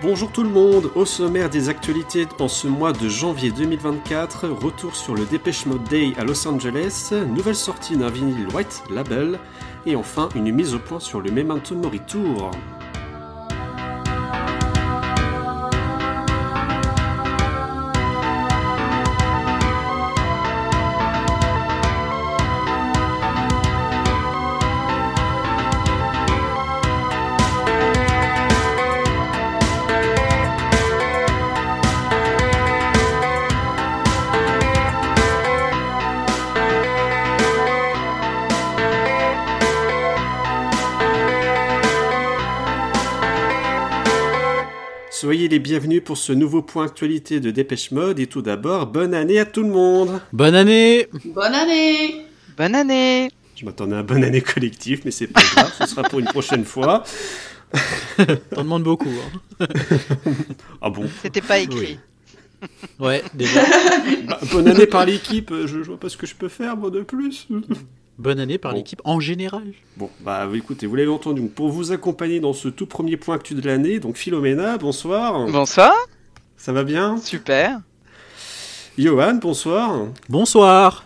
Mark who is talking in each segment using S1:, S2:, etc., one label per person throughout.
S1: Bonjour tout le monde, au sommaire des actualités en ce mois de janvier 2024, retour sur le Dépêche Mode Day à Los Angeles, nouvelle sortie d'un vinyle White Label, et enfin une mise au point sur le Memento Mori Tour. Soyez les bienvenus pour ce nouveau point actualité de Dépêche Mode et tout d'abord, bonne année à tout le monde
S2: Bonne année
S3: Bonne année
S4: Bonne année
S1: Je m'attendais à une bonne année collective, mais c'est pas grave, ce sera pour une prochaine fois.
S2: T'en demandes beaucoup. Hein.
S1: ah bon
S4: C'était pas écrit.
S2: Ouais, déjà.
S1: Bah, Bonne année par l'équipe, je, je vois pas ce que je peux faire moi de plus.
S2: Bonne année par
S1: Bon.
S2: l'équipe en général.
S1: Bon, bah écoutez, vous l'avez entendu, donc, pour vous accompagner dans ce tout premier point actu de l'année, donc Philomena, bonsoir.
S4: Bonsoir,
S1: Ça va bien?
S4: Super.
S1: Johan, bonsoir.
S2: Bonsoir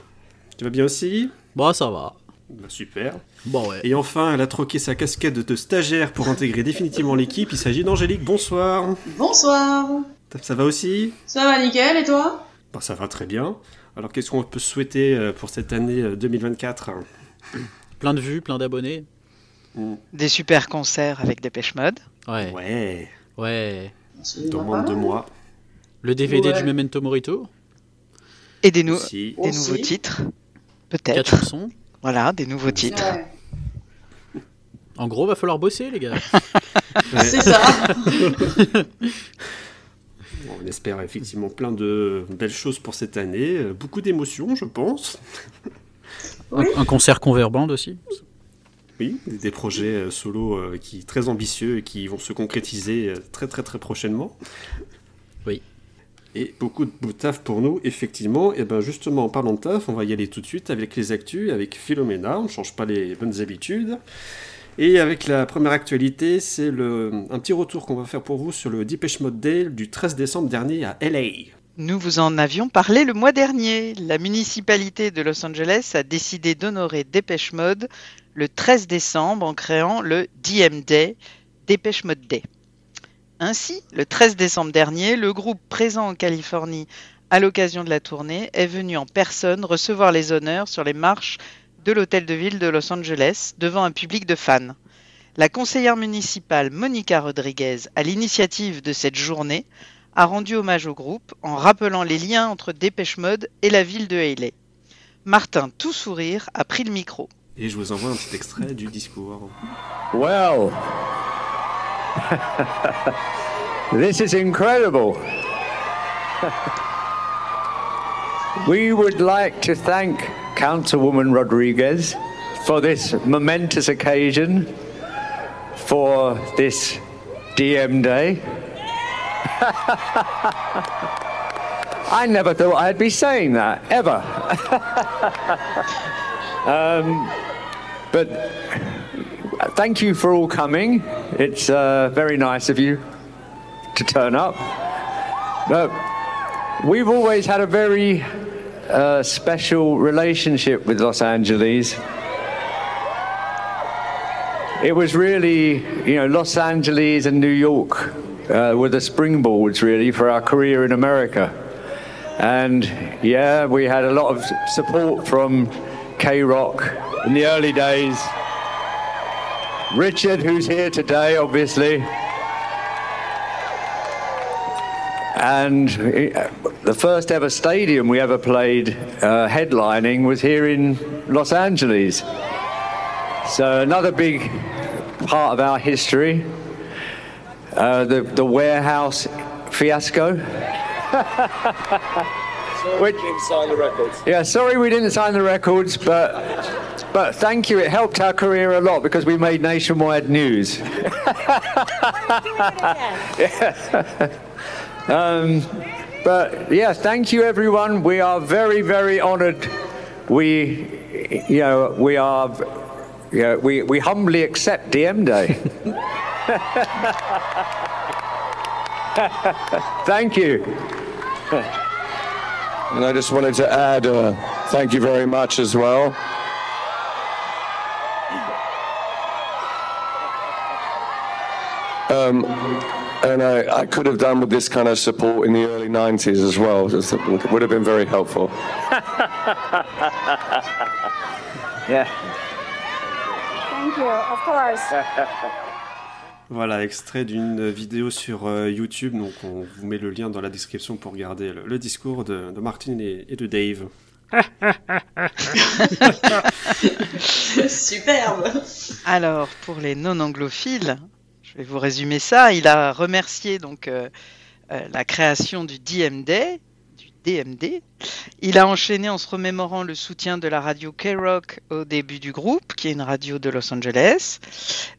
S1: Tu vas bien aussi?
S2: Bon, ça va.
S1: Bah, Super.
S2: Bon, ouais.
S1: Et enfin, elle a troqué sa casquette de stagiaire pour intégrer définitivement l'équipe. Il s'agit d'Angélique, bonsoir.
S3: Bonsoir
S1: Ça va aussi?
S3: Ça va nickel et toi?
S1: Bah, Ça va très bien. Alors qu'est-ce qu'on peut souhaiter euh, pour cette année euh, 2024
S2: Plein de vues, plein d'abonnés.
S4: Des super concerts avec Dépêche Mode.
S2: Ouais.
S1: Ouais,
S2: Ouais.
S1: dans moins de deux mois
S2: Le DVD
S3: Ouais.
S2: du Memento Morito.
S4: Et des, nou-
S1: aussi.
S4: des
S3: Aussi.
S4: nouveaux titres.
S2: Quatre
S4: Peut-être.
S2: chansons.
S4: Voilà, des nouveaux titres.
S3: Ouais.
S2: En gros, va falloir bosser, les gars.
S1: Ouais.
S3: C'est ça
S1: on espère effectivement plein de belles choses pour cette année. Euh, Beaucoup d'émotions, je pense.
S3: Oui.
S2: Un, un concert cover band aussi.
S1: Oui, des projets euh, solo euh, qui très ambitieux et qui vont se concrétiser très très très prochainement.
S2: Oui.
S1: Et beaucoup de beau taf pour nous, effectivement. Et ben justement, en parlant de taf, on va y aller tout de suite avec les actus, avec Philomena. On ne change pas les bonnes habitudes. Et avec la première actualité, c'est un petit retour qu'on va faire pour vous sur le Depeche Mode Day du 13 décembre dernier à LA.
S4: Nous vous en avions parlé le mois dernier. La municipalité de Los Angeles a décidé d'honorer Dépêche Mode le 13 décembre en créant le DM Day, Dépêche Mode Day. Ainsi, le 13 décembre dernier, le groupe présent en Californie à l'occasion de la tournée est venu en personne recevoir les honneurs sur les marches de l'hôtel de ville de Los Angeles devant un public de fans. La conseillère municipale Monica Rodriguez, à l'initiative de cette journée, a rendu hommage au groupe en rappelant les liens entre Dépêche Mode et la ville de Hayley. Martin, tout sourire, a pris le micro.
S1: Et je vous envoie un petit extrait du discours.
S5: Well, this is incredible. we would like to thank Councilwoman Rodriguez for this momentous occasion, for this DM Day. I never thought I'd be saying that, ever. um, but thank you for all coming. It's uh, very nice of you to turn up. But we've always had a very uh, special relationship with Los Angeles. It was really, you know, Los Angeles and New York uh, were the springboards really for our career in America. And yeah, we had a lot of support from K Rock in the early days. Richard, who's here today, obviously. And uh, the first ever stadium we ever played uh, headlining was here in Los Angeles. So another big part of our history. Uh, the, the warehouse fiasco. Which,
S6: sign the records.
S5: yeah, sorry we didn't sign the records, but but thank you. It helped our career a lot because we made nationwide news. um, but yes, thank you everyone. We are very very honoured. We, you know, we are, you know, we we humbly accept DM Day. Thank you.
S6: And I just wanted to add uh, thank you very much as well. Um, and I, I could have done with this kind of support in the early 90s as well. It would have been very helpful.
S5: Yeah.
S7: Thank you, of course.
S1: Voilà, extrait d'une vidéo sur euh, YouTube. Donc, on vous met le lien dans la description pour regarder le, le discours de, de Martin et, et de Dave.
S3: Superbe.
S4: Alors, pour les non-anglophiles, je vais vous résumer ça. Il a remercié donc euh, euh, la création du DMD, du DMD. Il a enchaîné en se remémorant le soutien de la radio K-Rock au début du groupe, qui est une radio de Los Angeles.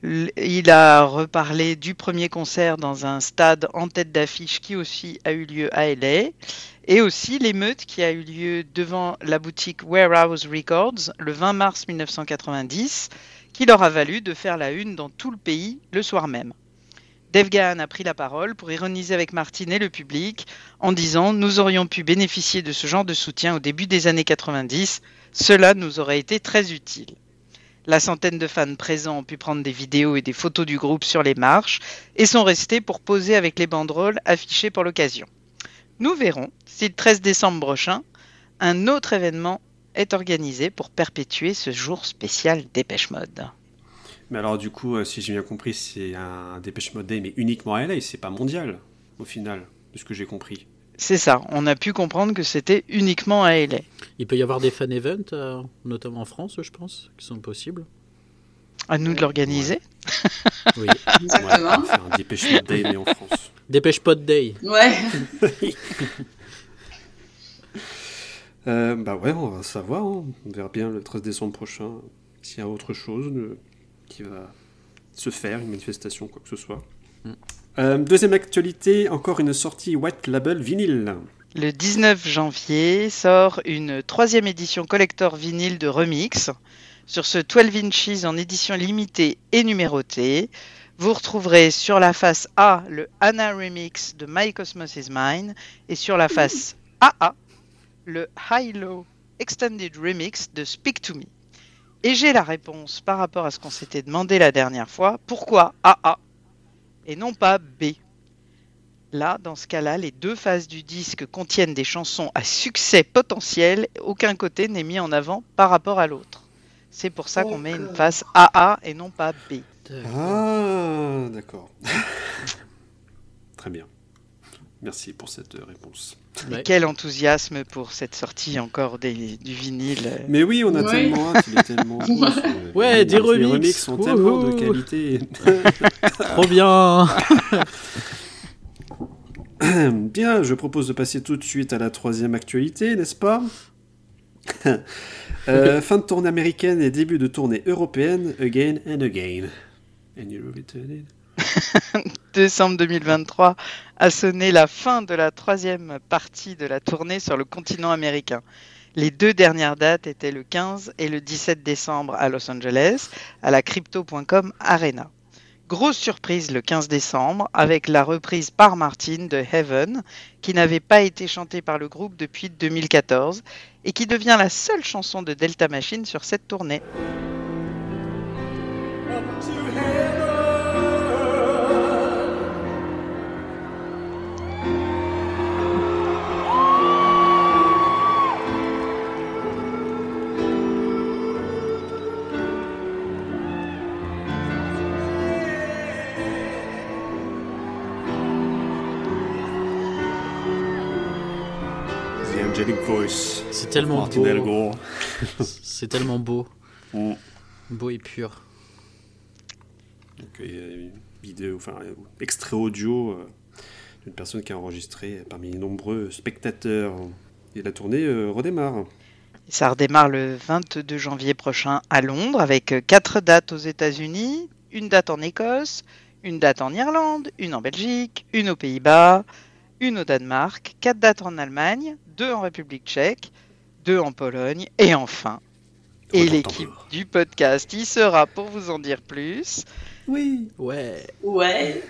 S4: Il a reparlé du premier concert dans un stade en tête d'affiche qui aussi a eu lieu à LA. Et aussi l'émeute qui a eu lieu devant la boutique Warehouse Records le 20 mars 1990 qui leur a valu de faire la une dans tout le pays le soir même. Dave Gahan a pris la parole pour ironiser avec Martin et le public en disant Nous aurions pu bénéficier de ce genre de soutien au début des années 90, cela nous aurait été très utile. La centaine de fans présents ont pu prendre des vidéos et des photos du groupe sur les marches et sont restés pour poser avec les banderoles affichées pour l'occasion. Nous verrons si le 13 décembre prochain, un autre événement est organisé pour perpétuer ce jour spécial Dépêche Mode.
S1: Mais alors, du coup, euh, si j'ai bien compris, c'est un Dépêche Mode Day, mais uniquement à LA, c'est pas mondial, au final, de ce que j'ai compris.
S4: C'est ça, on a pu comprendre que c'était uniquement à LA.
S2: Il peut y avoir des fan events, euh, notamment en France, je pense, qui sont possibles.
S4: À nous de l'organiser.
S2: Oui.
S3: Exactement.
S1: on va faire un Dépêche Mode Day, mais en France.
S2: Dépêche Pod Day.
S3: Ouais.
S1: Euh, bah ouais, on va savoir. hein. On verra bien le 13 décembre prochain s'il y a autre chose euh, qui va se faire, une manifestation, quoi que ce soit.
S2: Mm.
S1: Euh, deuxième actualité, encore une sortie White Label vinyle.
S4: Le 19 janvier sort une troisième édition collector vinyle de Remix. Sur ce 12 inches en édition limitée et numérotée, vous retrouverez sur la face A le Anna Remix de My Cosmos is Mine et sur la face AA le High Low Extended Remix de Speak to Me. Et j'ai la réponse par rapport à ce qu'on s'était demandé la dernière fois. Pourquoi AA et non pas B? Là, dans ce cas-là, les deux faces du disque contiennent des chansons à succès potentiel. Aucun côté n'est mis en avant par rapport à l'autre. C'est pour ça qu'on met une face AA et non pas B.
S1: Ah, d'accord. Très bien. Merci pour cette euh, réponse.
S4: Mais
S2: Ouais.
S4: quel enthousiasme pour cette sortie encore des- du vinyle.
S1: Mais oui, on a
S3: Ouais.
S1: tellement hâte, il est tellement
S2: Ouais,
S1: les-
S2: des
S1: Les
S2: remixes.
S1: remixes sont tellement de qualité.
S2: Trop bien
S1: Bien, je propose de passer tout de suite à la troisième actualité, n'est-ce pas? Euh, Fin de tournée américaine et début de tournée européenne, again and again. And you return it.
S4: Décembre 2023 a sonné la fin de la troisième partie de la tournée sur le continent américain. Les deux dernières dates étaient le 15 et le 17 décembre à Los Angeles, à la Crypto.com Arena. Grosse surprise le 15 décembre avec la reprise par Martin de Heaven, qui n'avait pas été chantée par le groupe depuis 2014 et qui devient la seule chanson de Delta Machine sur cette tournée.
S2: C'est tellement
S1: Martin
S2: beau. C'est tellement beau.
S1: Mm.
S2: Beau et pur.
S1: Donc, il y a une vidéo, enfin, un extrait audio euh, d'une personne qui a enregistré parmi les nombreux spectateurs. Et la tournée euh, redémarre.
S4: Ça redémarre le 22 janvier prochain à Londres avec euh, quatre dates aux États-Unis, une date en Écosse, une date en Irlande, une en Belgique, une aux Pays-Bas, une au Danemark, quatre dates en Allemagne, deux en République tchèque, deux en Pologne et enfin. Et l'équipe du podcast y sera pour vous en dire plus.
S1: Oui.
S2: Ouais.
S3: Ouais.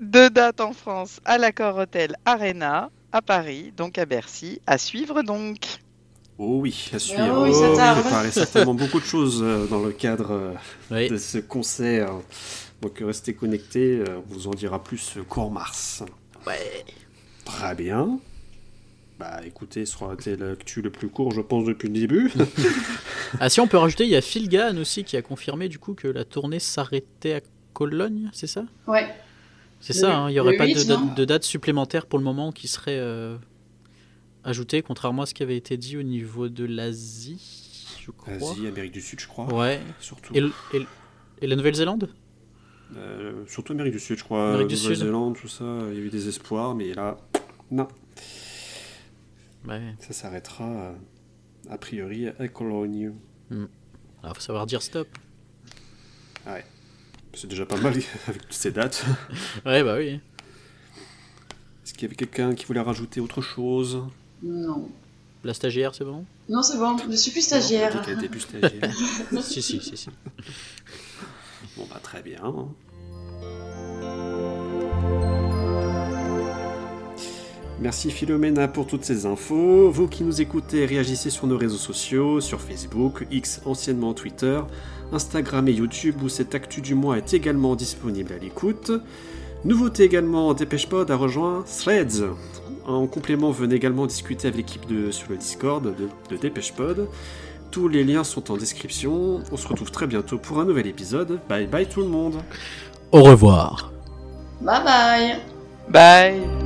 S4: Deux dates en France à l'Accord Hotel Arena, à Paris, donc à Bercy. À suivre donc.
S1: Oh oui, à suivre.
S3: Oh oui, ça
S1: Oh, certainement beaucoup de choses euh, dans le cadre euh,
S2: Oui.
S1: de ce concert. Donc restez connectés, euh, on vous en dira plus court mars.
S2: Ouais.
S1: Très bien. Bah écoutez, ce sera l'actu le plus court, je pense, depuis le début.
S2: Ah si, on peut rajouter, il y a Phil Gann aussi qui a confirmé du coup que la tournée s'arrêtait à Cologne, c'est ça?
S3: Ouais.
S2: C'est ça, hein, il n'y aurait
S3: le
S2: pas de,
S3: 8,
S2: date-
S3: non
S2: de date supplémentaire pour le moment qui serait euh, ajoutée, contrairement à ce qui avait été dit au niveau de l'Asie, je crois.
S1: Asie, Amérique du Sud, je crois.
S2: Ouais.
S1: Surtout.
S2: Et, la Nouvelle-Zélande?
S1: Euh, surtout Amérique du Sud, je crois.
S2: Amérique du Sud.
S1: Nouvelle-Zélande, tout ça, il y a eu des espoirs, mais là, non.
S2: Ouais.
S1: Ça s'arrêtera euh, a priori à Cologne.
S2: Alors, faut savoir dire stop.
S1: C'est déjà pas mal avec toutes ces dates.
S2: Ouais, bah oui.
S1: Est-ce qu'il y avait quelqu'un qui voulait rajouter autre chose?
S3: Non.
S2: La stagiaire, c'est bon?
S3: Non, c'est bon, je suis plus
S1: Non,
S3: stagiaire.
S1: était plus stagiaire.
S2: Si, si, si, si.
S1: bon, bah très bien. Merci Philomena pour toutes ces infos. Vous qui nous écoutez, réagissez sur nos réseaux sociaux, sur Facebook, X anciennement Twitter, Instagram et YouTube où cette actu du mois est également disponible à l'écoute. Nouveauté également, DépêchePod a rejoint Threads. En complément, venez également discuter avec l'équipe de, sur le Discord de, de DépêchePod. Tous les liens sont en description. On se retrouve très bientôt pour un nouvel épisode. Bye bye tout le monde
S2: Au revoir.
S3: Bye bye.
S4: Bye